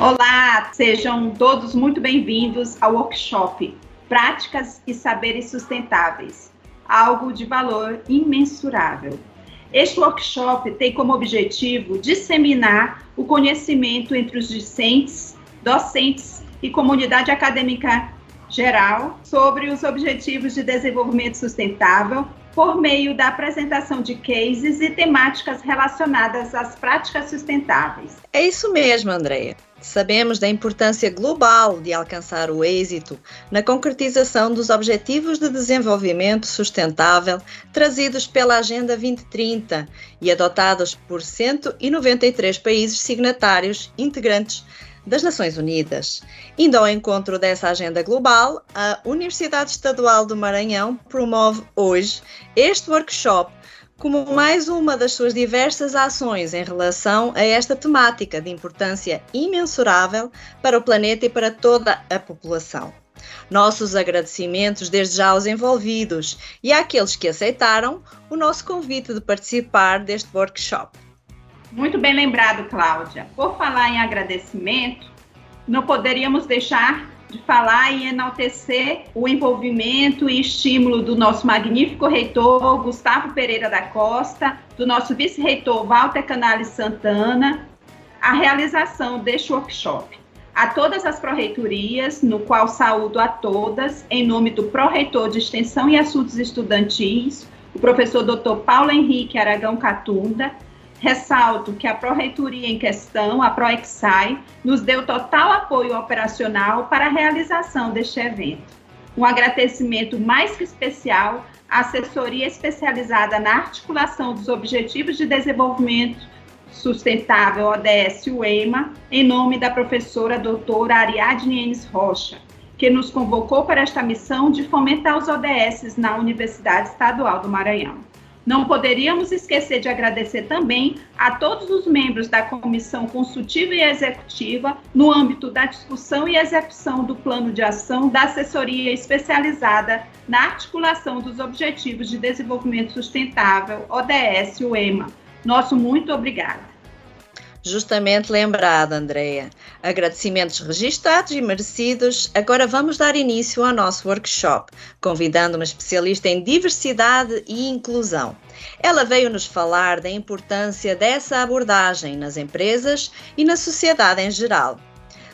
Olá, sejam todos muito bem-vindos ao workshop Práticas e Saberes Sustentáveis, algo de valor imensurável. Este workshop tem como objetivo disseminar o conhecimento entre os discentes, docentes e comunidade acadêmica geral sobre os Objetivos de Desenvolvimento Sustentável por meio da apresentação de cases e temáticas relacionadas às práticas sustentáveis. É isso mesmo, Andreia. Sabemos da importância global de alcançar o êxito na concretização dos Objetivos de Desenvolvimento Sustentável trazidos pela Agenda 2030 e adotados por 193 países signatários integrantes das Nações Unidas. Indo ao encontro dessa agenda global, a Universidade Estadual do Maranhão promove hoje este workshop como mais uma das suas diversas ações em relação a esta temática de importância imensurável para o planeta e para toda a população. Nossos agradecimentos desde já aos envolvidos e àqueles que aceitaram o nosso convite de participar deste workshop. Muito bem lembrado, Cláudia. Por falar em agradecimento, não poderíamos deixar de falar e enaltecer o envolvimento e estímulo do nosso magnífico reitor Gustavo Pereira da Costa, do nosso vice-reitor Walter Canales Santana, a realização deste workshop. A todas as pró-reitorias, no qual saúdo a todas, em nome do pró-reitor de Extensão e Assuntos Estudantis, o professor Dr. Paulo Henrique Aragão Catunda, Ressalto que a Pró-Reitoria em questão, a ProExai, nos deu total apoio operacional para a realização deste evento. Um agradecimento mais que especial à assessoria especializada na articulação dos Objetivos de Desenvolvimento Sustentável, ODS UEMA, em nome da professora doutora Ariadne Enes Rocha, que nos convocou para esta missão de fomentar os ODS na Universidade Estadual do Maranhão. Não poderíamos esquecer de agradecer também a todos os membros da Comissão Consultiva e Executiva no âmbito da discussão e execução do Plano de Ação da Assessoria Especializada na Articulação dos Objetivos de Desenvolvimento Sustentável, ODS, o EMA. Nosso muito obrigada. Justamente lembrada, Andreia. Agradecimentos registados e merecidos. Agora vamos dar início ao nosso workshop, convidando uma especialista em diversidade e inclusão. Ela veio nos falar da importância dessa abordagem nas empresas e na sociedade em geral.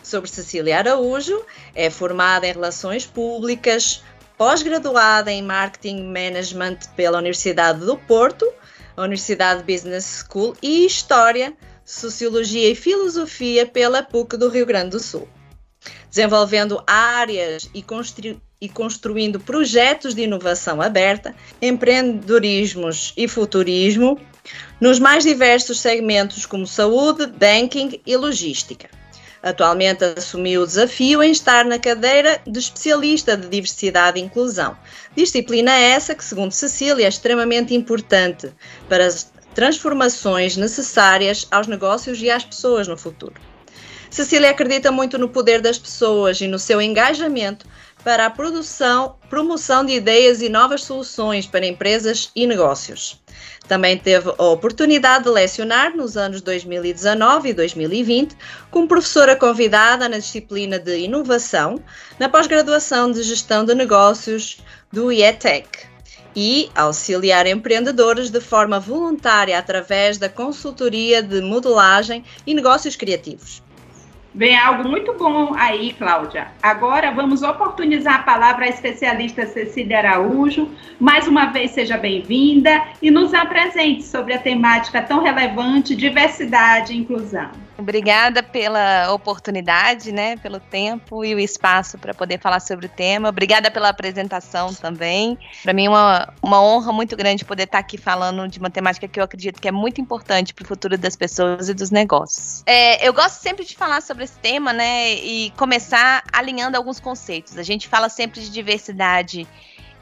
Sobre Cecília Araújo, é formada em Relações Públicas, pós-graduada em Marketing Management pela Universidade do Porto, Universidade Business School e História Sociologia e Filosofia pela PUC do Rio Grande do Sul, desenvolvendo áreas e, constru e construindo projetos de inovação aberta, empreendedorismos e futurismo nos mais diversos segmentos como saúde, banking e logística. Atualmente assumiu o desafio em estar na cadeira de especialista de diversidade e inclusão. Disciplina essa que, segundo Cecília, é extremamente importante para transformações necessárias aos negócios e às pessoas no futuro. Cecília acredita muito no poder das pessoas e no seu engajamento para a produção, promoção de ideias e novas soluções para empresas e negócios. Também teve a oportunidade de lecionar nos anos 2019 e 2020 como professora convidada na disciplina de inovação na pós-graduação de gestão de negócios do IETEC e auxiliar empreendedores de forma voluntária através da consultoria de modelagem e negócios criativos. Vem algo muito bom aí, Cláudia. Agora vamos oportunizar a palavra à especialista Cecília Araújo. Mais uma vez, seja bem-vinda e nos apresente sobre a temática tão relevante, diversidade e inclusão. Obrigada pela oportunidade, né, pelo tempo e o espaço para poder falar sobre o tema. Obrigada pela apresentação também. Para mim é uma, uma honra muito grande poder estar aqui falando de uma temática que eu acredito que é muito importante para o futuro das pessoas e dos negócios. É, eu gosto sempre de falar sobre esse tema, né, e começar alinhando alguns conceitos. A gente fala sempre de diversidade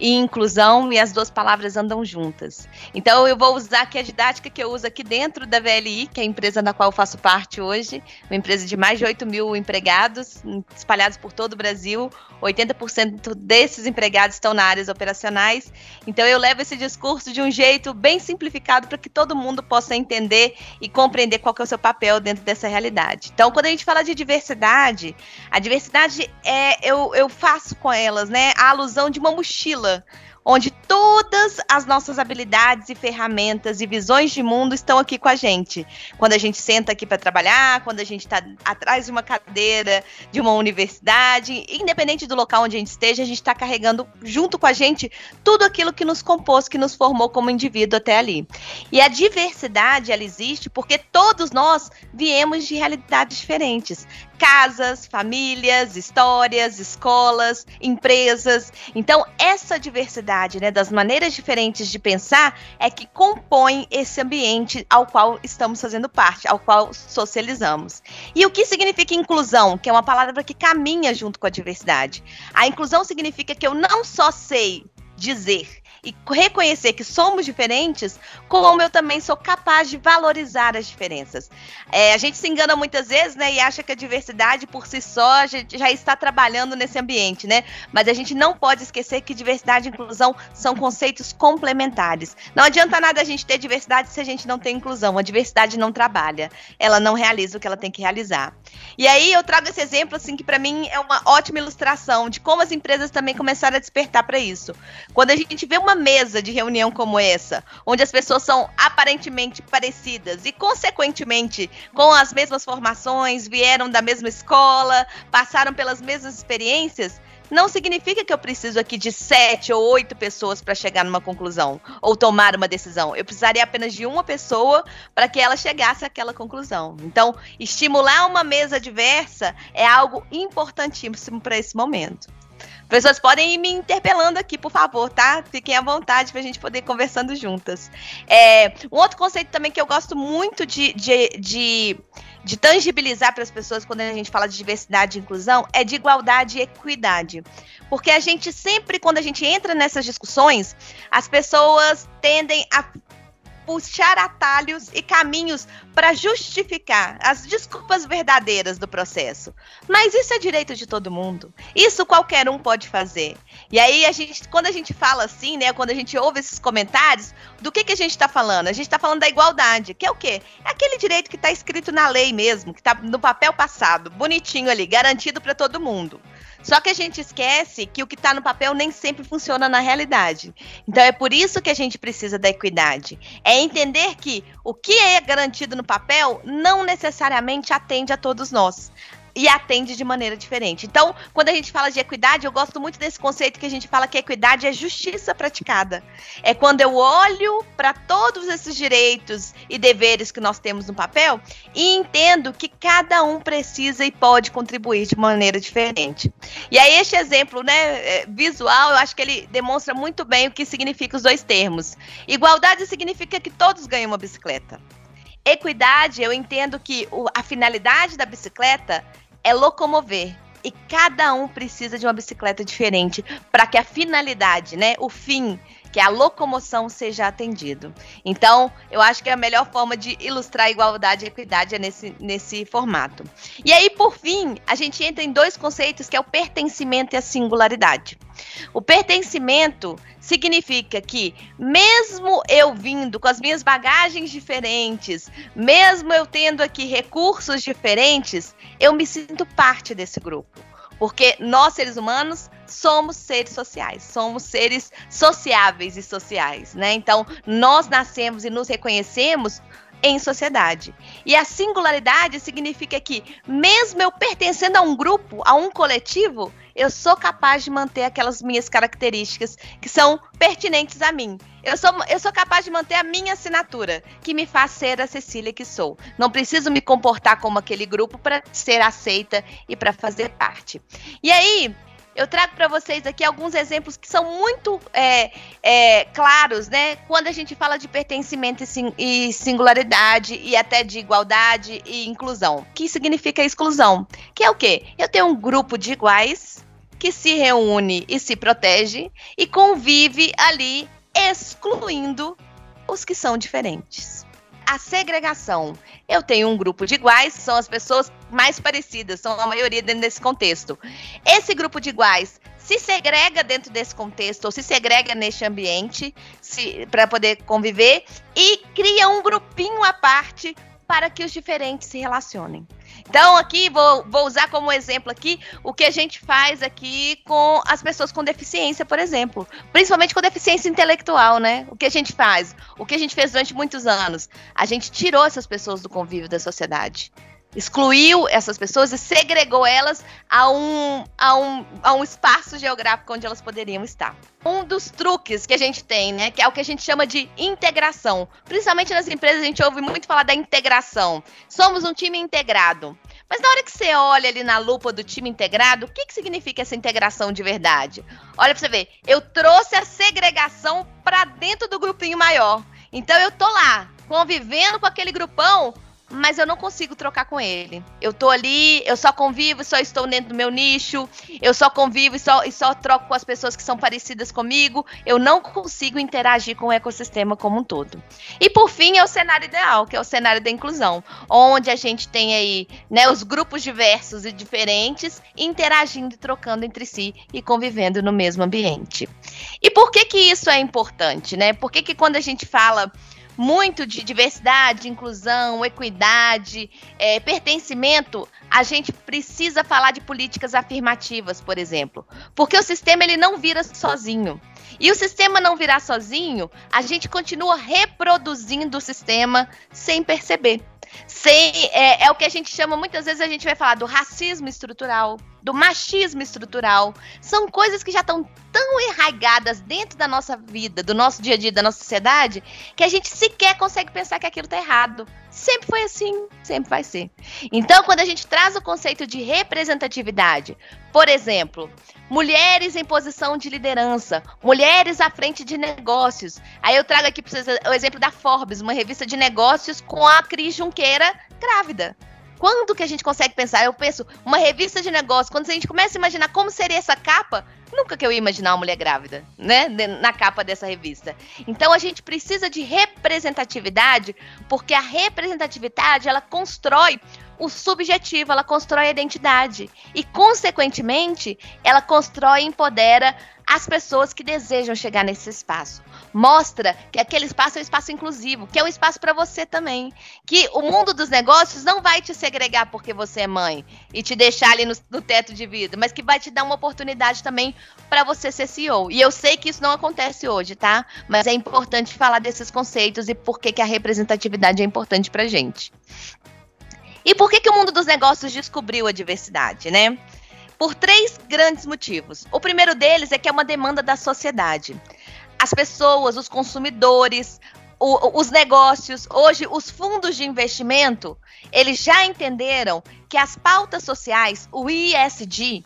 e inclusão, e as duas palavras andam juntas. Então, eu vou usar aqui a didática que eu uso aqui dentro da VLI, que é a empresa na qual eu faço parte hoje, uma empresa de mais de 8 mil empregados, espalhados por todo o Brasil. 80% desses empregados estão na áreas operacionais. Então, eu levo esse discurso de um jeito bem simplificado para que todo mundo possa entender e compreender qual é o seu papel dentro dessa realidade. Então, quando a gente fala de diversidade, a diversidade é eu, eu faço com elas, né, a alusão de uma mochila onde todas as nossas habilidades e ferramentas e visões de mundo estão aqui com a gente. Quando a gente senta aqui para trabalhar, quando a gente está atrás de uma cadeira de uma universidade, independente do local onde a gente esteja, a gente está carregando junto com a gente tudo aquilo que nos compôs, que nos formou como indivíduo até ali. E a diversidade, ela existe porque todos nós viemos de realidades diferentes casas, famílias, histórias, escolas, empresas. Então, essa diversidade, né, das maneiras diferentes de pensar é que compõe esse ambiente ao qual estamos fazendo parte, ao qual socializamos. E o que significa inclusão, que é uma palavra que caminha junto com a diversidade? A inclusão significa que eu não só sei dizer e reconhecer que somos diferentes, como eu também sou capaz de valorizar as diferenças. É, a gente se engana muitas vezes, né, e acha que a diversidade por si só já está trabalhando nesse ambiente, né? Mas a gente não pode esquecer que diversidade e inclusão são conceitos complementares. Não adianta nada a gente ter diversidade se a gente não tem inclusão. A diversidade não trabalha, ela não realiza o que ela tem que realizar. E aí eu trago esse exemplo assim que para mim é uma ótima ilustração de como as empresas também começaram a despertar para isso. Quando a gente vê uma uma mesa de reunião como essa, onde as pessoas são aparentemente parecidas e, consequentemente, com as mesmas formações, vieram da mesma escola, passaram pelas mesmas experiências, não significa que eu preciso aqui de sete ou oito pessoas para chegar numa conclusão ou tomar uma decisão. Eu precisaria apenas de uma pessoa para que ela chegasse àquela conclusão. Então, estimular uma mesa diversa é algo importantíssimo para esse momento. Pessoas podem ir me interpelando aqui, por favor, tá? Fiquem à vontade para a gente poder ir conversando juntas. É, um outro conceito também que eu gosto muito de, de, de, de tangibilizar para as pessoas quando a gente fala de diversidade e inclusão é de igualdade e equidade. Porque a gente sempre, quando a gente entra nessas discussões, as pessoas tendem a puxar atalhos e caminhos para justificar as desculpas verdadeiras do processo. Mas isso é direito de todo mundo. Isso qualquer um pode fazer. E aí a gente, quando a gente fala assim, né, quando a gente ouve esses comentários, do que que a gente está falando? A gente está falando da igualdade, que é o quê? É aquele direito que está escrito na lei mesmo, que está no papel passado, bonitinho ali, garantido para todo mundo. Só que a gente esquece que o que está no papel nem sempre funciona na realidade. Então é por isso que a gente precisa da equidade. É entender que o que é garantido no papel não necessariamente atende a todos nós e atende de maneira diferente. Então, quando a gente fala de equidade, eu gosto muito desse conceito que a gente fala que equidade é justiça praticada. É quando eu olho para todos esses direitos e deveres que nós temos no papel e entendo que cada um precisa e pode contribuir de maneira diferente. E aí este exemplo, né, é, visual, eu acho que ele demonstra muito bem o que significa os dois termos. Igualdade significa que todos ganham uma bicicleta. Equidade, eu entendo que a finalidade da bicicleta é locomover. E cada um precisa de uma bicicleta diferente para que a finalidade, né, o fim, que a locomoção seja atendido. Então, eu acho que a melhor forma de ilustrar igualdade e equidade é nesse, nesse formato. E aí, por fim, a gente entra em dois conceitos que é o pertencimento e a singularidade. O pertencimento significa que, mesmo eu vindo com as minhas bagagens diferentes, mesmo eu tendo aqui recursos diferentes, eu me sinto parte desse grupo. Porque nós, seres humanos, somos seres sociais, somos seres sociáveis e sociais, né? Então, nós nascemos e nos reconhecemos em sociedade. E a singularidade significa que, mesmo eu pertencendo a um grupo, a um coletivo, eu sou capaz de manter aquelas minhas características que são pertinentes a mim. Eu sou, eu sou capaz de manter a minha assinatura, que me faz ser a Cecília que sou. Não preciso me comportar como aquele grupo para ser aceita e para fazer parte. E aí, eu trago para vocês aqui alguns exemplos que são muito é, é, claros, né? Quando a gente fala de pertencimento e singularidade e até de igualdade e inclusão. O que significa exclusão? Que é o quê? Eu tenho um grupo de iguais que se reúne e se protege e convive ali, excluindo os que são diferentes. A segregação. Eu tenho um grupo de iguais, são as pessoas mais parecidas, são a maioria dentro desse contexto. Esse grupo de iguais se segrega dentro desse contexto, ou se segrega neste ambiente para poder conviver e cria um grupinho à parte para que os diferentes se relacionem. Então, aqui vou, vou usar como exemplo aqui o que a gente faz aqui com as pessoas com deficiência, por exemplo. Principalmente com deficiência intelectual, né? O que a gente faz? O que a gente fez durante muitos anos? A gente tirou essas pessoas do convívio da sociedade excluiu essas pessoas e segregou elas a um, a, um, a um espaço geográfico onde elas poderiam estar. Um dos truques que a gente tem, né, que é o que a gente chama de integração. Principalmente nas empresas a gente ouve muito falar da integração. Somos um time integrado. Mas na hora que você olha ali na lupa do time integrado, o que, que significa essa integração de verdade? Olha para você ver, eu trouxe a segregação para dentro do grupinho maior. Então eu tô lá, convivendo com aquele grupão, mas eu não consigo trocar com ele. Eu tô ali, eu só convivo, só estou dentro do meu nicho, eu só convivo e só, e só troco com as pessoas que são parecidas comigo, eu não consigo interagir com o ecossistema como um todo. E por fim, é o cenário ideal, que é o cenário da inclusão, onde a gente tem aí né, os grupos diversos e diferentes interagindo e trocando entre si e convivendo no mesmo ambiente. E por que que isso é importante, né? Por que que quando a gente fala muito de diversidade, inclusão, equidade, é, pertencimento, a gente precisa falar de políticas afirmativas, por exemplo, porque o sistema ele não vira sozinho. E o sistema não virar sozinho, a gente continua reproduzindo o sistema sem perceber. Sem, é, é, o que a gente chama, muitas vezes a gente vai falar do racismo estrutural, do machismo estrutural. São coisas que já estão tão enraigadas dentro da nossa vida, do nosso dia a dia, da nossa sociedade, que a gente sequer consegue pensar que aquilo está errado. Sempre foi assim, sempre vai ser. Então, quando a gente traz o conceito de representatividade, por exemplo, mulheres em posição de liderança, mulheres à frente de negócios. Aí eu trago aqui para vocês o exemplo da Forbes, uma revista de negócios com a Cris Junqueira grávida. Quando que a gente consegue pensar? Eu penso, uma revista de negócios, quando a gente começa a imaginar como seria essa capa, nunca que eu ia imaginar uma mulher grávida, né? Na capa dessa revista. Então a gente precisa de representatividade, porque a representatividade ela constrói o subjetivo, ela constrói a identidade. E, consequentemente, ela constrói e empodera as pessoas que desejam chegar nesse espaço. Mostra que aquele espaço é um espaço inclusivo, que é um espaço para você também. Que o mundo dos negócios não vai te segregar porque você é mãe e te deixar ali no, no teto de vida, mas que vai te dar uma oportunidade também para você ser CEO. E eu sei que isso não acontece hoje, tá? Mas é importante falar desses conceitos e por que, que a representatividade é importante para gente. E por que, que o mundo dos negócios descobriu a diversidade, né? Por três grandes motivos. O primeiro deles é que é uma demanda da sociedade. As pessoas, os consumidores, o, os negócios, hoje os fundos de investimento, eles já entenderam que as pautas sociais, o ISD,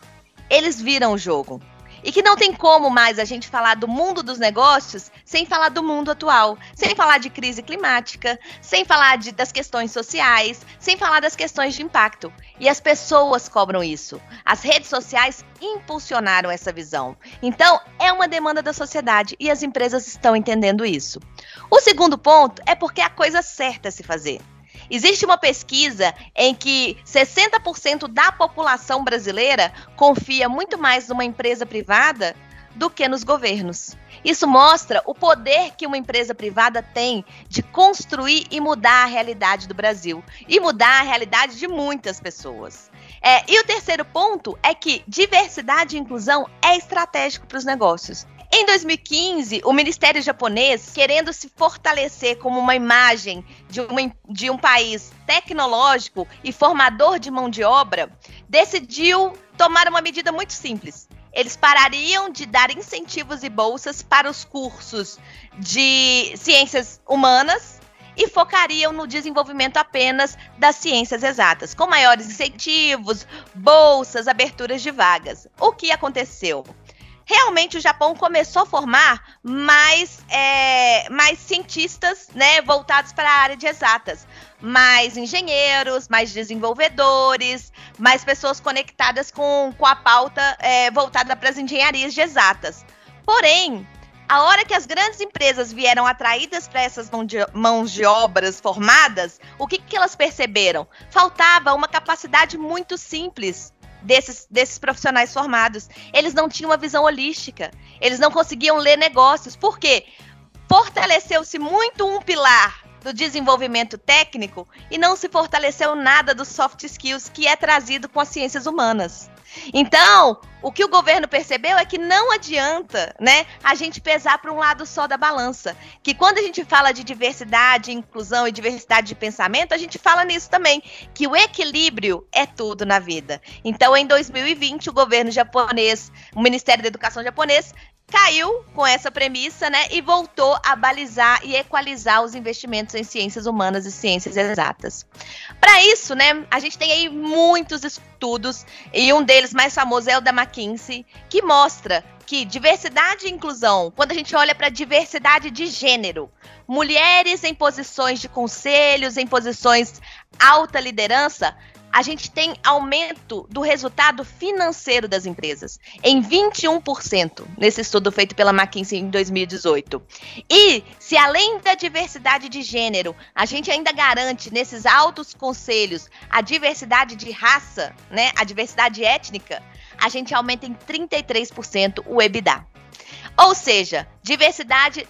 eles viram o jogo. E que não tem como mais a gente falar do mundo dos negócios sem falar do mundo atual, sem falar de crise climática, sem falar de, das questões sociais, sem falar das questões de impacto. E as pessoas cobram isso. As redes sociais impulsionaram essa visão. Então, é uma demanda da sociedade e as empresas estão entendendo isso. O segundo ponto é porque é a coisa certa a se fazer. Existe uma pesquisa em que 60% da população brasileira confia muito mais numa empresa privada do que nos governos. Isso mostra o poder que uma empresa privada tem de construir e mudar a realidade do Brasil e mudar a realidade de muitas pessoas. É, e o terceiro ponto é que diversidade e inclusão é estratégico para os negócios. Em 2015, o Ministério japonês, querendo se fortalecer como uma imagem de, uma, de um país tecnológico e formador de mão de obra, decidiu tomar uma medida muito simples. Eles parariam de dar incentivos e bolsas para os cursos de ciências humanas e focariam no desenvolvimento apenas das ciências exatas, com maiores incentivos, bolsas, aberturas de vagas. O que aconteceu? Realmente o Japão começou a formar mais, é, mais cientistas, né, voltados para a área de exatas. Mais engenheiros, mais desenvolvedores, mais pessoas conectadas com, com a pauta é, voltada para as engenharias de exatas. Porém, a hora que as grandes empresas vieram atraídas para essas mão de, mãos de obras formadas, o que, que elas perceberam? Faltava uma capacidade muito simples desses, desses profissionais formados. Eles não tinham uma visão holística. Eles não conseguiam ler negócios. Por quê? Fortaleceu-se muito um pilar do desenvolvimento técnico e não se fortaleceu nada dos soft skills que é trazido com as ciências humanas. Então, o que o governo percebeu é que não adianta, né, a gente pesar para um lado só da balança. Que quando a gente fala de diversidade, inclusão e diversidade de pensamento, a gente fala nisso também, que o equilíbrio é tudo na vida. Então, em 2020, o governo japonês, o Ministério da Educação japonês caiu com essa premissa, né, e voltou a balizar e equalizar os investimentos em ciências humanas e ciências exatas. Para isso, né, a gente tem aí muitos estudos e um deles mais famoso é o da McKinsey, que mostra que diversidade e inclusão, quando a gente olha para diversidade de gênero, mulheres em posições de conselhos, em posições alta liderança, a gente tem aumento do resultado financeiro das empresas em 21% nesse estudo feito pela McKinsey em 2018. E se além da diversidade de gênero, a gente ainda garante nesses altos conselhos a diversidade de raça, né, a diversidade étnica, a gente aumenta em 33% o EBITDA. Ou seja, diversidade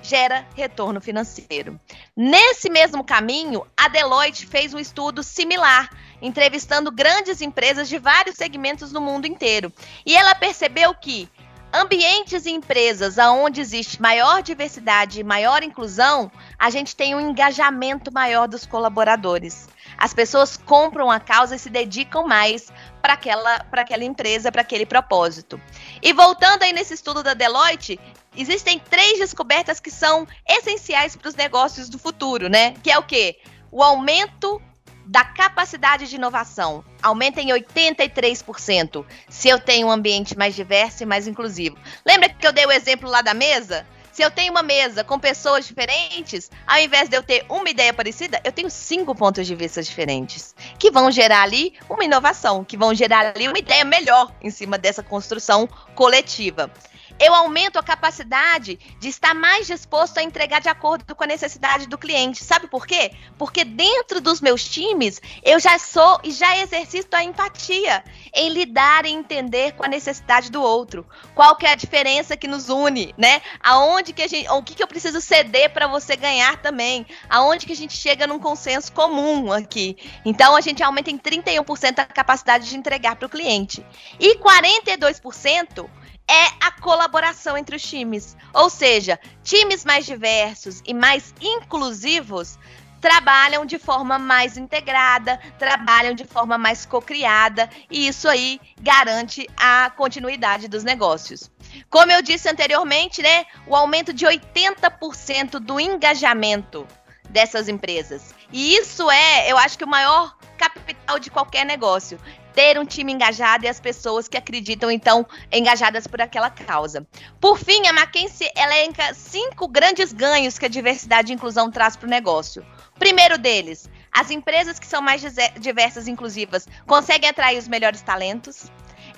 gera retorno financeiro. Nesse mesmo caminho, a Deloitte fez um estudo similar entrevistando grandes empresas de vários segmentos no mundo inteiro. E ela percebeu que ambientes e empresas onde existe maior diversidade e maior inclusão, a gente tem um engajamento maior dos colaboradores. As pessoas compram a causa e se dedicam mais para aquela, aquela empresa, para aquele propósito. E voltando aí nesse estudo da Deloitte, existem três descobertas que são essenciais para os negócios do futuro, né? Que é o quê? O aumento da capacidade de inovação aumenta em 83% se eu tenho um ambiente mais diverso e mais inclusivo. Lembra que eu dei o exemplo lá da mesa? Se eu tenho uma mesa com pessoas diferentes, ao invés de eu ter uma ideia parecida, eu tenho cinco pontos de vista diferentes, que vão gerar ali uma inovação, que vão gerar ali uma ideia melhor em cima dessa construção coletiva eu aumento a capacidade de estar mais disposto a entregar de acordo com a necessidade do cliente. Sabe por quê? Porque dentro dos meus times, eu já sou e já exercito a empatia em lidar e entender com a necessidade do outro. Qual que é a diferença que nos une, né? Aonde que a gente, o que, que eu preciso ceder para você ganhar também? Aonde que a gente chega num consenso comum aqui? Então a gente aumenta em 31% a capacidade de entregar para o cliente. E 42% é a colaboração entre os times. Ou seja, times mais diversos e mais inclusivos trabalham de forma mais integrada, trabalham de forma mais cocriada, e isso aí garante a continuidade dos negócios. Como eu disse anteriormente, né, o aumento de 80% do engajamento dessas empresas. E isso é, eu acho que o maior capital de qualquer negócio ter um time engajado e as pessoas que acreditam, então, engajadas por aquela causa. Por fim, a Mackenzie elenca cinco grandes ganhos que a diversidade e inclusão traz para o negócio. Primeiro deles, as empresas que são mais diversas e inclusivas conseguem atrair os melhores talentos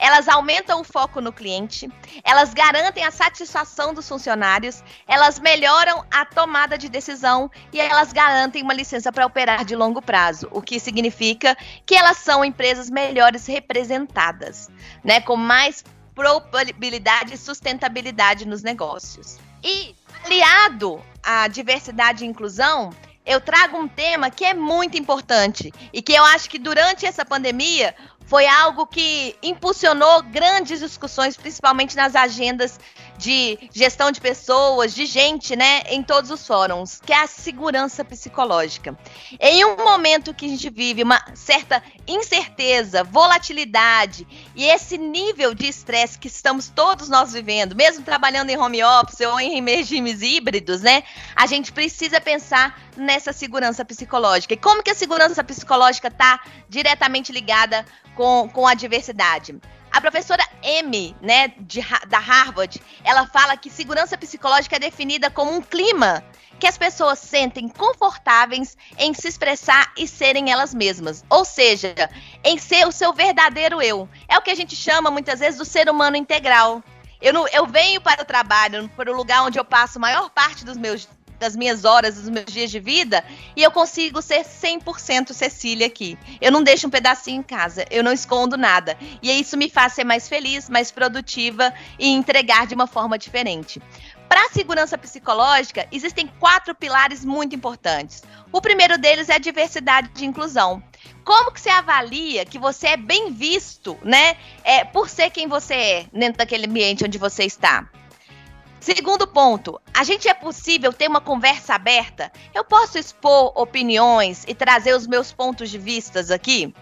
elas aumentam o foco no cliente, elas garantem a satisfação dos funcionários, elas melhoram a tomada de decisão e elas garantem uma licença para operar de longo prazo, o que significa que elas são empresas melhores representadas, né, com mais probabilidade e sustentabilidade nos negócios. E aliado à diversidade e inclusão, eu trago um tema que é muito importante e que eu acho que durante essa pandemia foi algo que impulsionou grandes discussões, principalmente nas agendas de gestão de pessoas, de gente, né, em todos os fóruns, que é a segurança psicológica. Em um momento que a gente vive uma certa incerteza, volatilidade e esse nível de estresse que estamos todos nós vivendo, mesmo trabalhando em home office ou em regimes híbridos, né, a gente precisa pensar nessa segurança psicológica. E como que a segurança psicológica está diretamente ligada com, com a diversidade? A professora M, né, de, da Harvard, ela fala que segurança psicológica é definida como um clima que as pessoas sentem confortáveis em se expressar e serem elas mesmas. Ou seja, em ser o seu verdadeiro eu. É o que a gente chama muitas vezes do ser humano integral. Eu, não, eu venho para o trabalho, para o lugar onde eu passo a maior parte dos meus das minhas horas, dos meus dias de vida, e eu consigo ser 100% Cecília aqui. Eu não deixo um pedacinho em casa, eu não escondo nada. E isso me faz ser mais feliz, mais produtiva e entregar de uma forma diferente. Para a segurança psicológica, existem quatro pilares muito importantes. O primeiro deles é a diversidade e inclusão. Como que você avalia que você é bem visto, né? É, por ser quem você é dentro daquele ambiente onde você está? Segundo ponto, a gente é possível ter uma conversa aberta? Eu posso expor opiniões e trazer os meus pontos de vistas aqui?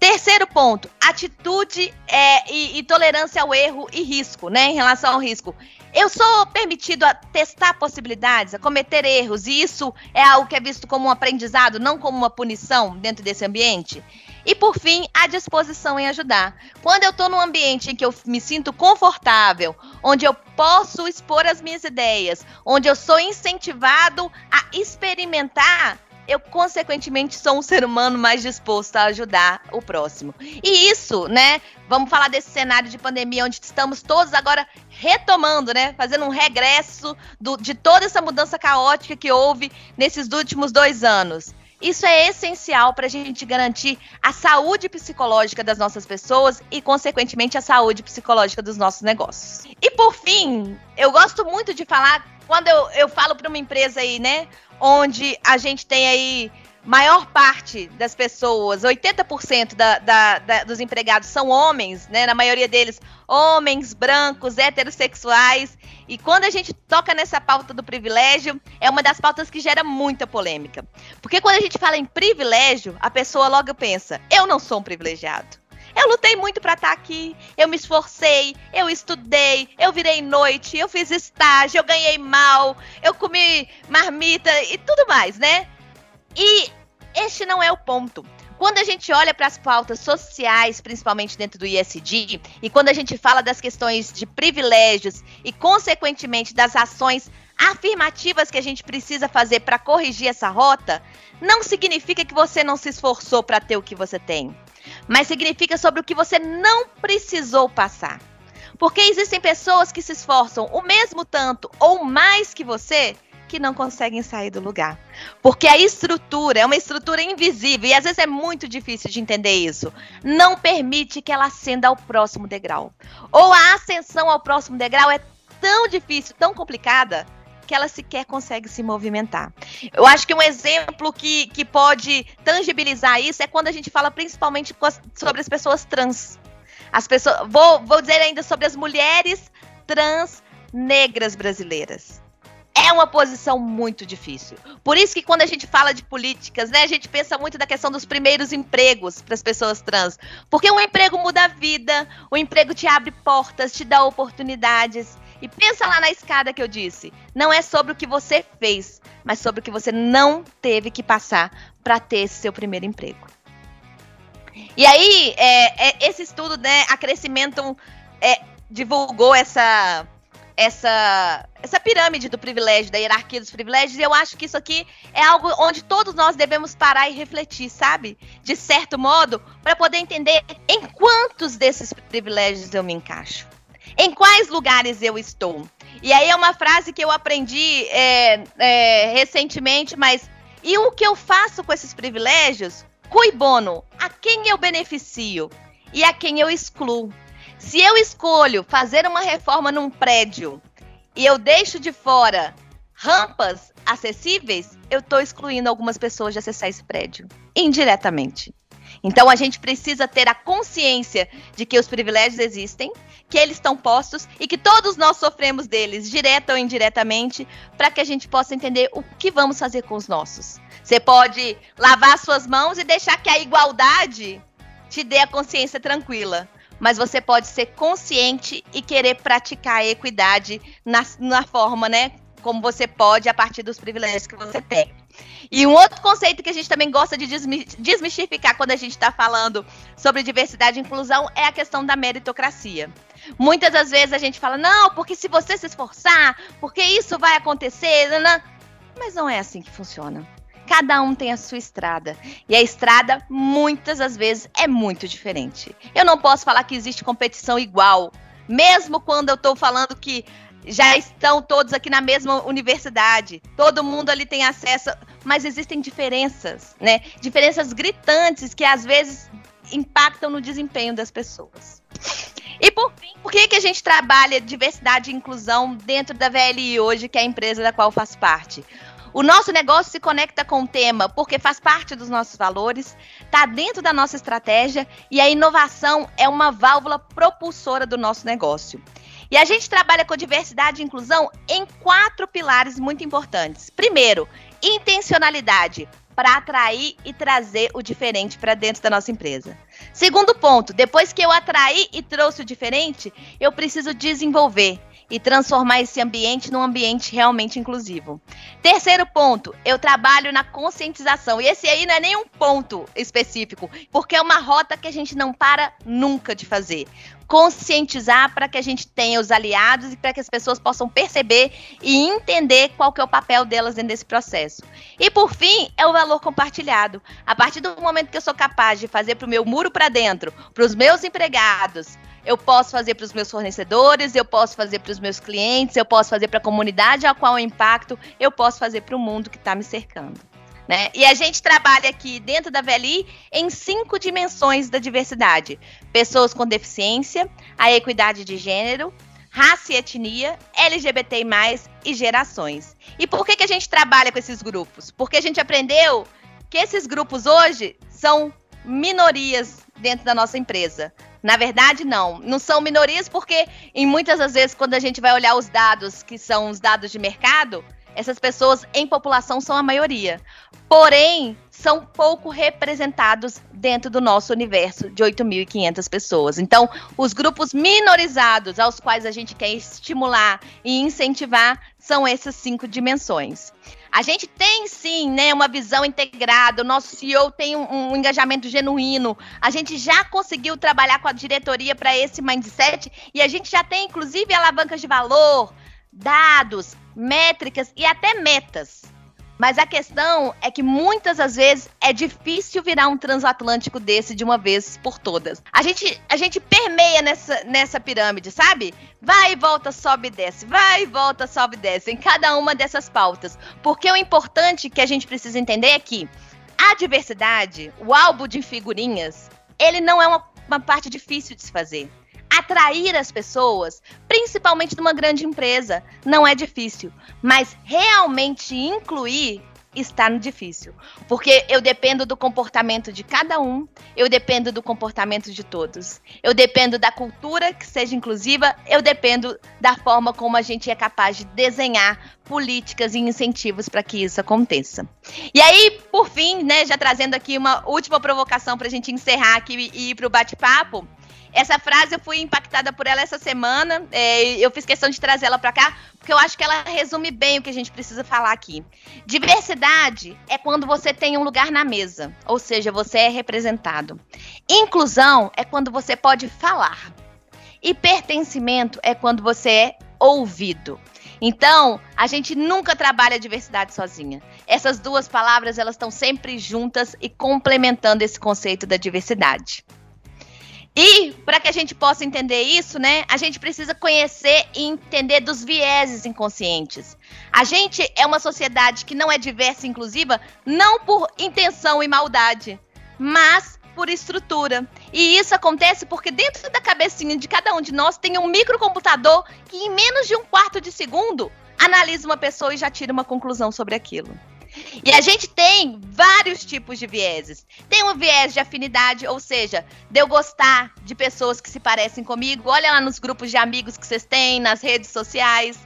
Terceiro ponto, atitude é, e, e, tolerância ao erro e risco, né? Em relação ao risco. Eu sou permitido a testar possibilidades, a cometer erros, e isso é algo que é visto como um aprendizado, não como uma punição dentro desse ambiente? E por fim, a disposição em ajudar. Quando eu estou num ambiente em que eu me sinto confortável, onde eu posso expor as minhas ideias, onde eu sou incentivado a experimentar, eu consequentemente sou um ser humano mais disposto a ajudar o próximo. E isso, né? Vamos falar desse cenário de pandemia onde estamos todos agora retomando, né? Fazendo um regresso do, de toda essa mudança caótica que houve nesses últimos dois anos. Isso é essencial para a gente garantir a saúde psicológica das nossas pessoas e, consequentemente, a saúde psicológica dos nossos negócios. E, por fim, eu gosto muito de falar, quando eu, eu falo para uma empresa aí, né, onde a gente tem aí maior parte das pessoas, 80% da, da, da, dos empregados são homens, né? Na maioria deles, homens, brancos, heterossexuais. E quando a gente toca nessa pauta do privilégio, é uma das pautas que gera muita polêmica. Porque quando a gente fala em privilégio, a pessoa logo pensa: eu não sou um privilegiado. Eu lutei muito para estar tá aqui, eu me esforcei, eu estudei, eu virei noite, eu fiz estágio, eu ganhei mal, eu comi marmita e tudo mais, né? E este não é o ponto. Quando a gente olha para as pautas sociais, principalmente dentro do ISD, e quando a gente fala das questões de privilégios e, consequentemente, das ações afirmativas que a gente precisa fazer para corrigir essa rota, não significa que você não se esforçou para ter o que você tem, mas significa sobre o que você não precisou passar. Porque existem pessoas que se esforçam o mesmo tanto ou mais que você que não conseguem sair do lugar. Porque a estrutura é uma estrutura invisível e às vezes é muito difícil de entender isso. Não permite que ela ascenda ao próximo degrau. Ou a ascensão ao próximo degrau é tão difícil, tão complicada, que ela sequer consegue se movimentar. Eu acho que um exemplo que, que pode tangibilizar isso é quando a gente fala principalmente sobre as pessoas trans. As pessoas, vou, vou dizer ainda sobre as mulheres trans negras brasileiras é uma posição muito difícil. Por isso que quando a gente fala de políticas, né, a gente pensa muito na questão dos primeiros empregos para as pessoas trans. Porque um emprego muda a vida, o emprego te abre portas, te dá oportunidades. E pensa lá na escada que eu disse. Não é sobre o que você fez, mas sobre o que você não teve que passar para ter esse seu primeiro emprego. E aí, é, é, esse estudo, né, a Crescimento é, divulgou essa essa, essa pirâmide do privilégio, da hierarquia dos privilégios, e eu acho que isso aqui é algo onde todos nós devemos parar e refletir, sabe? De certo modo, para poder entender em quantos desses privilégios eu me encaixo. Em quais lugares eu estou? E aí é uma frase que eu aprendi é, é, recentemente, mas e o que eu faço com esses privilégios? Cui bono, a quem eu beneficio e a quem eu excluo. Se eu escolho fazer uma reforma num prédio e eu deixo de fora rampas acessíveis, eu estou excluindo algumas pessoas de acessar esse prédio, indiretamente. Então a gente precisa ter a consciência de que os privilégios existem, que eles estão postos e que todos nós sofremos deles, direta ou indiretamente, para que a gente possa entender o que vamos fazer com os nossos. Você pode lavar suas mãos e deixar que a igualdade te dê a consciência tranquila mas você pode ser consciente e querer praticar a equidade na, na forma, né? Como você pode a partir dos privilégios que você tem. E um outro conceito que a gente também gosta de desmistificar quando a gente está falando sobre diversidade e inclusão é a questão da meritocracia. Muitas das vezes a gente fala, não, porque se você se esforçar, porque isso vai acontecer, mas não é assim que funciona. Cada um tem a sua estrada. E a estrada, muitas das vezes, é muito diferente. Eu não posso falar que existe competição igual. Mesmo quando eu estou falando que já estão todos aqui na mesma universidade, todo mundo ali tem acesso, mas existem diferenças, né? Diferenças gritantes que às vezes impactam no desempenho das pessoas. E por fim, por que, que a gente trabalha diversidade e inclusão dentro da VLI hoje, que é a empresa da qual faz parte? O nosso negócio se conecta com o tema porque faz parte dos nossos valores, está dentro da nossa estratégia e a inovação é uma válvula propulsora do nosso negócio. E a gente trabalha com diversidade e inclusão em quatro pilares muito importantes. Primeiro, intencionalidade para atrair e trazer o diferente para dentro da nossa empresa. Segundo ponto, depois que eu atraí e trouxe o diferente, eu preciso desenvolver e transformar esse ambiente num ambiente realmente inclusivo. Terceiro ponto, eu trabalho na conscientização. E esse aí não é nem um ponto específico, porque é uma rota que a gente não para nunca de fazer. Conscientizar para que a gente tenha os aliados e para que as pessoas possam perceber e entender qual que é o papel delas dentro desse processo. E por fim, é o valor compartilhado. A partir do momento que eu sou capaz de fazer para o meu muro para dentro, para os meus empregados, eu posso fazer para os meus fornecedores, eu posso fazer para os meus clientes, eu posso fazer para a comunidade a qual eu impacto, eu posso fazer para o mundo que está me cercando. Né? E a gente trabalha aqui dentro da VLI em cinco dimensões da diversidade: pessoas com deficiência, a equidade de gênero, raça e etnia, LGBT e gerações. E por que, que a gente trabalha com esses grupos? Porque a gente aprendeu que esses grupos hoje são minorias dentro da nossa empresa. Na verdade, não. Não são minorias porque, em muitas das vezes, quando a gente vai olhar os dados, que são os dados de mercado, essas pessoas em população são a maioria. Porém, são pouco representados dentro do nosso universo de 8.500 pessoas. Então, os grupos minorizados aos quais a gente quer estimular e incentivar são essas cinco dimensões. A gente tem sim, né, uma visão integrada. O nosso CEO tem um, um engajamento genuíno. A gente já conseguiu trabalhar com a diretoria para esse mindset e a gente já tem, inclusive, alavancas de valor, dados, métricas e até metas. Mas a questão é que muitas das vezes é difícil virar um transatlântico desse de uma vez por todas. A gente, a gente permeia nessa, nessa pirâmide, sabe? Vai e volta, sobe e desce. Vai e volta, sobe e desce. Em cada uma dessas pautas. Porque o importante que a gente precisa entender é que a diversidade, o álbum de figurinhas, ele não é uma, uma parte difícil de se fazer atrair as pessoas, principalmente numa grande empresa, não é difícil, mas realmente incluir está no difícil, porque eu dependo do comportamento de cada um, eu dependo do comportamento de todos, eu dependo da cultura que seja inclusiva, eu dependo da forma como a gente é capaz de desenhar políticas e incentivos para que isso aconteça. E aí, por fim, né, já trazendo aqui uma última provocação para a gente encerrar aqui e ir para o bate-papo, essa frase eu fui impactada por ela essa semana. É, eu fiz questão de trazer ela para cá, porque eu acho que ela resume bem o que a gente precisa falar aqui. Diversidade é quando você tem um lugar na mesa, ou seja, você é representado. Inclusão é quando você pode falar. E pertencimento é quando você é ouvido. Então, a gente nunca trabalha a diversidade sozinha. Essas duas palavras, elas estão sempre juntas e complementando esse conceito da diversidade. E para que a gente possa entender isso, né, a gente precisa conhecer e entender dos vieses inconscientes. A gente é uma sociedade que não é diversa e inclusiva não por intenção e maldade, mas por estrutura. E isso acontece porque dentro da cabecinha de cada um de nós tem um microcomputador que em menos de um quarto de segundo analisa uma pessoa e já tira uma conclusão sobre aquilo. E a gente tem vários tipos de vieses. Tem um viés de afinidade, ou seja, de eu gostar de pessoas que se parecem comigo. Olha lá nos grupos de amigos que vocês têm, nas redes sociais.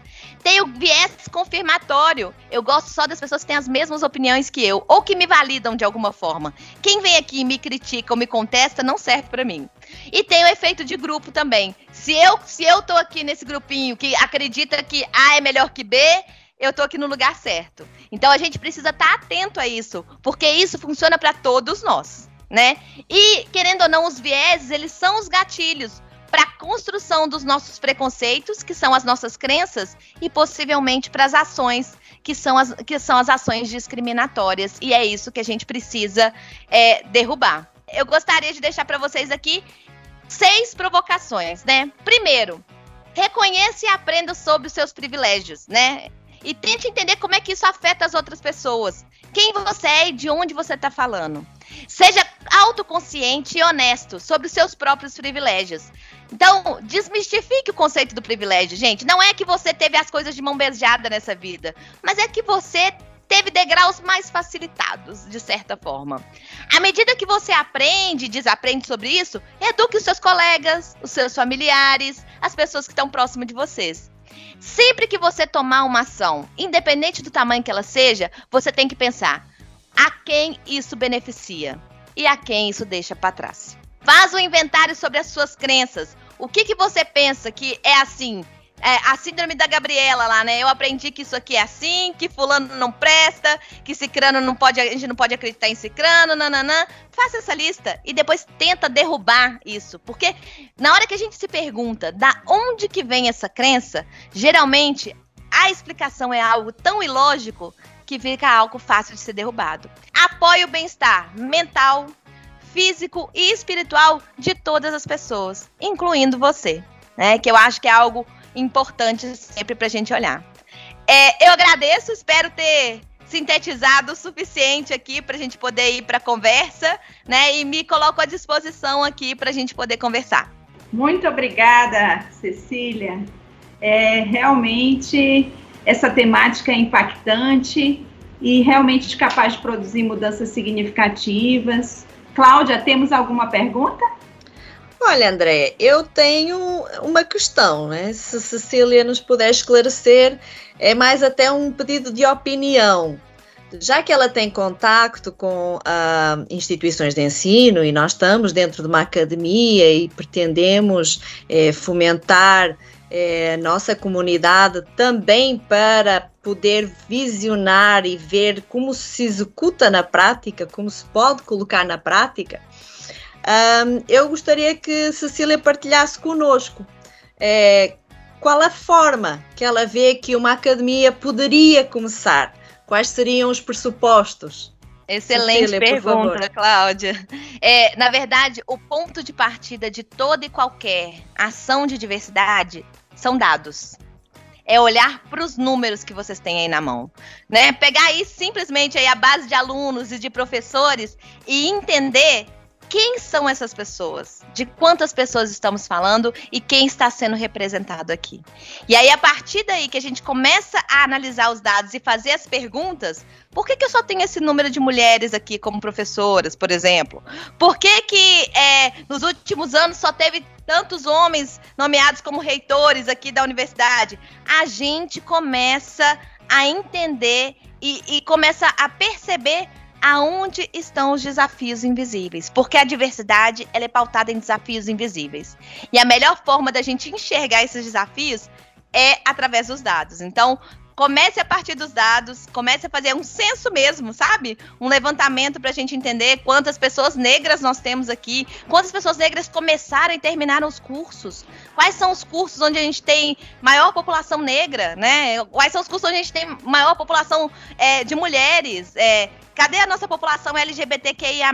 Tem o viés confirmatório. Eu gosto só das pessoas que têm as mesmas opiniões que eu, ou que me validam de alguma forma. Quem vem aqui e me critica ou me contesta não serve para mim. E tem o efeito de grupo também. Se eu, se eu tô aqui nesse grupinho que acredita que A é melhor que B, eu tô aqui no lugar certo. Então a gente precisa estar tá atento a isso, porque isso funciona para todos nós, né? E querendo ou não, os vieses, eles são os gatilhos para a construção dos nossos preconceitos, que são as nossas crenças, e possivelmente para as ações, que são as, que são as ações discriminatórias. E é isso que a gente precisa é, derrubar. Eu gostaria de deixar para vocês aqui seis provocações, né? Primeiro, reconheça e aprenda sobre os seus privilégios, né? E tente entender como é que isso afeta as outras pessoas. Quem você é e de onde você está falando. Seja autoconsciente e honesto sobre os seus próprios privilégios. Então, desmistifique o conceito do privilégio, gente. Não é que você teve as coisas de mão beijada nessa vida, mas é que você teve degraus mais facilitados, de certa forma. À medida que você aprende e desaprende sobre isso, eduque os seus colegas, os seus familiares, as pessoas que estão próximas de vocês. Sempre que você tomar uma ação, independente do tamanho que ela seja, você tem que pensar a quem isso beneficia e a quem isso deixa para trás. Faz um inventário sobre as suas crenças. O que, que você pensa que é assim? É, a síndrome da Gabriela lá, né? Eu aprendi que isso aqui é assim, que fulano não presta, que cicrano não pode, a gente não pode acreditar em cicrano, nananã. Faça essa lista e depois tenta derrubar isso. Porque na hora que a gente se pergunta da onde que vem essa crença, geralmente a explicação é algo tão ilógico que fica algo fácil de ser derrubado. Apoie o bem-estar mental, físico e espiritual de todas as pessoas, incluindo você, né? Que eu acho que é algo importante sempre para a gente olhar. É, eu agradeço, espero ter sintetizado o suficiente aqui para a gente poder ir para a conversa, né? E me coloco à disposição aqui para a gente poder conversar. Muito obrigada, Cecília. É, realmente essa temática é impactante e realmente capaz de produzir mudanças significativas. Cláudia, temos alguma pergunta? Olha, André, eu tenho uma questão, né? Se Cecília nos puder esclarecer, é mais até um pedido de opinião. Já que ela tem contacto com uh, instituições de ensino e nós estamos dentro de uma academia e pretendemos eh, fomentar eh, nossa comunidade também para poder visionar e ver como se executa na prática, como se pode colocar na prática, um, eu gostaria que Cecília partilhasse conosco é, qual a forma que ela vê que uma academia poderia começar, quais seriam os pressupostos. Excelente Cecília, pergunta, Cláudia. É, na verdade, o ponto de partida de toda e qualquer ação de diversidade são dados é olhar para os números que vocês têm aí na mão, né? Pegar aí simplesmente aí a base de alunos e de professores e entender quem são essas pessoas? De quantas pessoas estamos falando e quem está sendo representado aqui? E aí, a partir daí que a gente começa a analisar os dados e fazer as perguntas, por que, que eu só tenho esse número de mulheres aqui como professoras, por exemplo? Por que, que é, nos últimos anos só teve tantos homens nomeados como reitores aqui da universidade? A gente começa a entender e, e começa a perceber aonde estão os desafios invisíveis, porque a diversidade ela é pautada em desafios invisíveis. E a melhor forma da gente enxergar esses desafios é através dos dados. Então, comece a partir dos dados, comece a fazer um censo mesmo, sabe? Um levantamento para a gente entender quantas pessoas negras nós temos aqui, quantas pessoas negras começaram e terminaram os cursos, quais são os cursos onde a gente tem maior população negra, né? Quais são os cursos onde a gente tem maior população é, de mulheres, é, Cadê a nossa população LGBTQIA+,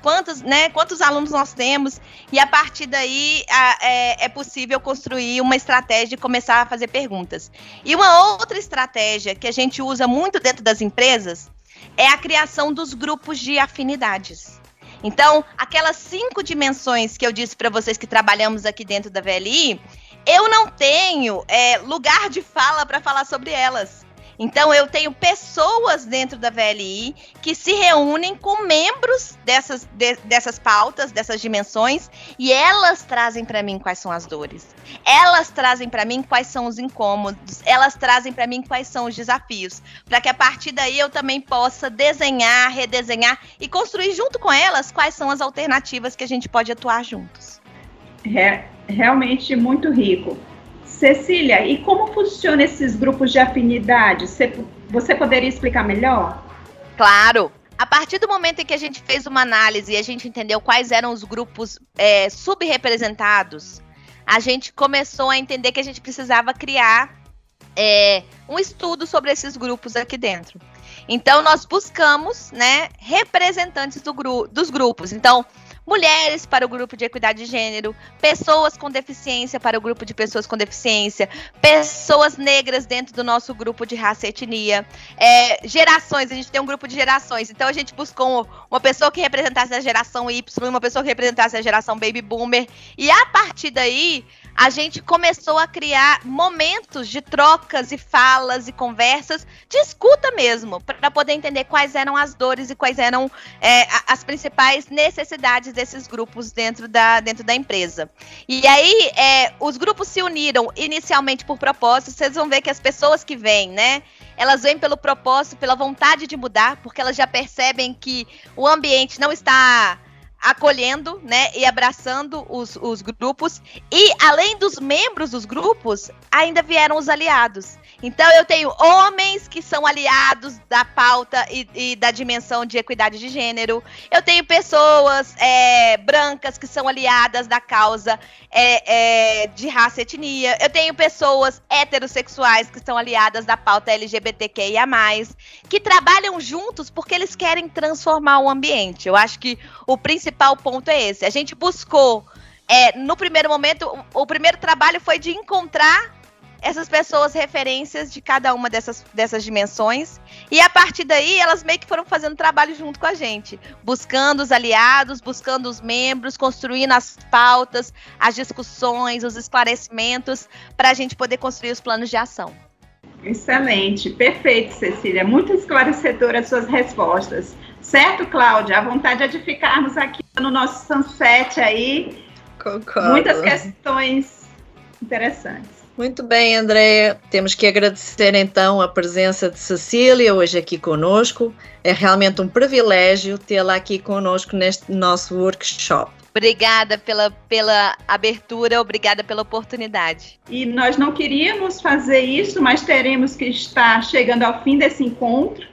quantos, né, quantos alunos nós temos? E a partir daí a, é, é possível construir uma estratégia e começar a fazer perguntas. E uma outra estratégia que a gente usa muito dentro das empresas é a criação dos grupos de afinidades. Então, aquelas cinco dimensões que eu disse para vocês que trabalhamos aqui dentro da VLI, eu não tenho é, lugar de fala para falar sobre elas. Então eu tenho pessoas dentro da VLI que se reúnem com membros dessas, de, dessas pautas, dessas dimensões, e elas trazem para mim quais são as dores. Elas trazem para mim quais são os incômodos, elas trazem para mim quais são os desafios, para que a partir daí eu também possa desenhar, redesenhar e construir junto com elas quais são as alternativas que a gente pode atuar juntos. É realmente muito rico. Cecília, e como funcionam esses grupos de afinidade? Você, você poderia explicar melhor? Claro. A partir do momento em que a gente fez uma análise e a gente entendeu quais eram os grupos é, subrepresentados, a gente começou a entender que a gente precisava criar é, um estudo sobre esses grupos aqui dentro. Então, nós buscamos né, representantes do gru dos grupos. Então, mulheres para o grupo de equidade de gênero, pessoas com deficiência para o grupo de pessoas com deficiência, pessoas negras dentro do nosso grupo de raça e etnia, é, gerações, a gente tem um grupo de gerações, então a gente buscou uma pessoa que representasse a geração Y, uma pessoa que representasse a geração Baby Boomer, e a partir daí a gente começou a criar momentos de trocas e falas e conversas de escuta mesmo, para poder entender quais eram as dores e quais eram é, as principais necessidades desses grupos dentro da, dentro da empresa. E aí, é, os grupos se uniram inicialmente por propósito, vocês vão ver que as pessoas que vêm, né? Elas vêm pelo propósito, pela vontade de mudar, porque elas já percebem que o ambiente não está acolhendo, né, e abraçando os, os grupos. E além dos membros dos grupos, ainda vieram os aliados. Então eu tenho homens que são aliados da pauta e, e da dimensão de equidade de gênero. Eu tenho pessoas é, brancas que são aliadas da causa é, é, de raça e etnia. Eu tenho pessoas heterossexuais que são aliadas da pauta LGBTQIA+, que trabalham juntos porque eles querem transformar o ambiente. Eu acho que o principal ponto é esse. A gente buscou, é, no primeiro momento, o, o primeiro trabalho foi de encontrar essas pessoas referências de cada uma dessas, dessas dimensões. E a partir daí, elas meio que foram fazendo trabalho junto com a gente, buscando os aliados, buscando os membros, construindo as pautas, as discussões, os esclarecimentos, para a gente poder construir os planos de ação. Excelente, perfeito, Cecília. Muito esclarecedoras suas respostas. Certo, Cláudia? A vontade é de ficarmos aqui no nosso sunset aí. Concordo. Muitas questões interessantes. Muito bem, Andréia. Temos que agradecer então a presença de Cecília hoje aqui conosco. É realmente um privilégio tê-la aqui conosco neste nosso workshop. Obrigada pela, pela abertura, obrigada pela oportunidade. E nós não queríamos fazer isso, mas teremos que estar chegando ao fim desse encontro,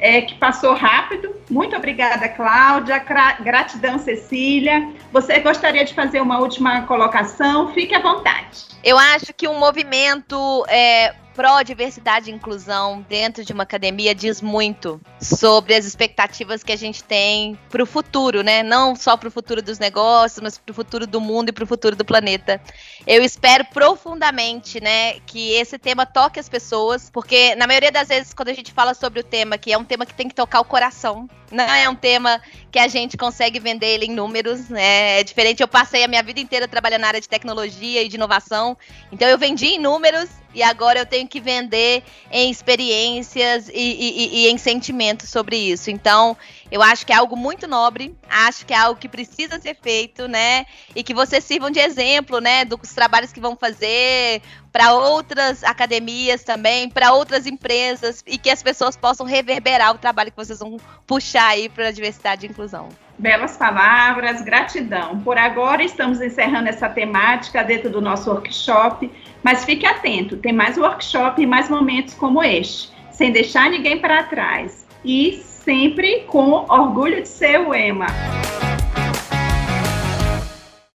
é, que passou rápido. Muito obrigada, Cláudia. Gratidão, Cecília. Você gostaria de fazer uma última colocação? Fique à vontade. Eu acho que um movimento é, pró-diversidade e inclusão dentro de uma academia diz muito sobre as expectativas que a gente tem para o futuro, né? Não só para o futuro dos negócios, mas para o futuro do mundo e para o futuro do planeta. Eu espero profundamente, né, que esse tema toque as pessoas, porque na maioria das vezes quando a gente fala sobre o tema, que é um tema que tem que tocar o coração, não é um tema que a gente consegue vender ele em números, né? É diferente. Eu passei a minha vida inteira trabalhando na área de tecnologia e de inovação, então eu vendi em números e agora eu tenho que vender em experiências e, e, e, em sentimentos sobre isso. Então, eu acho que é algo muito nobre, acho que é algo que precisa ser feito, né? E que vocês sirvam de exemplo, né? Dos trabalhos que vão fazer para outras academias também, para outras empresas e que as pessoas possam reverberar o trabalho que vocês vão puxar aí para a diversidade e inclusão. Belas palavras, gratidão. Por agora estamos encerrando essa temática dentro do nosso workshop, mas fique atento, tem mais workshop e mais momentos como este, sem deixar ninguém para trás e sempre com orgulho de ser o EMA.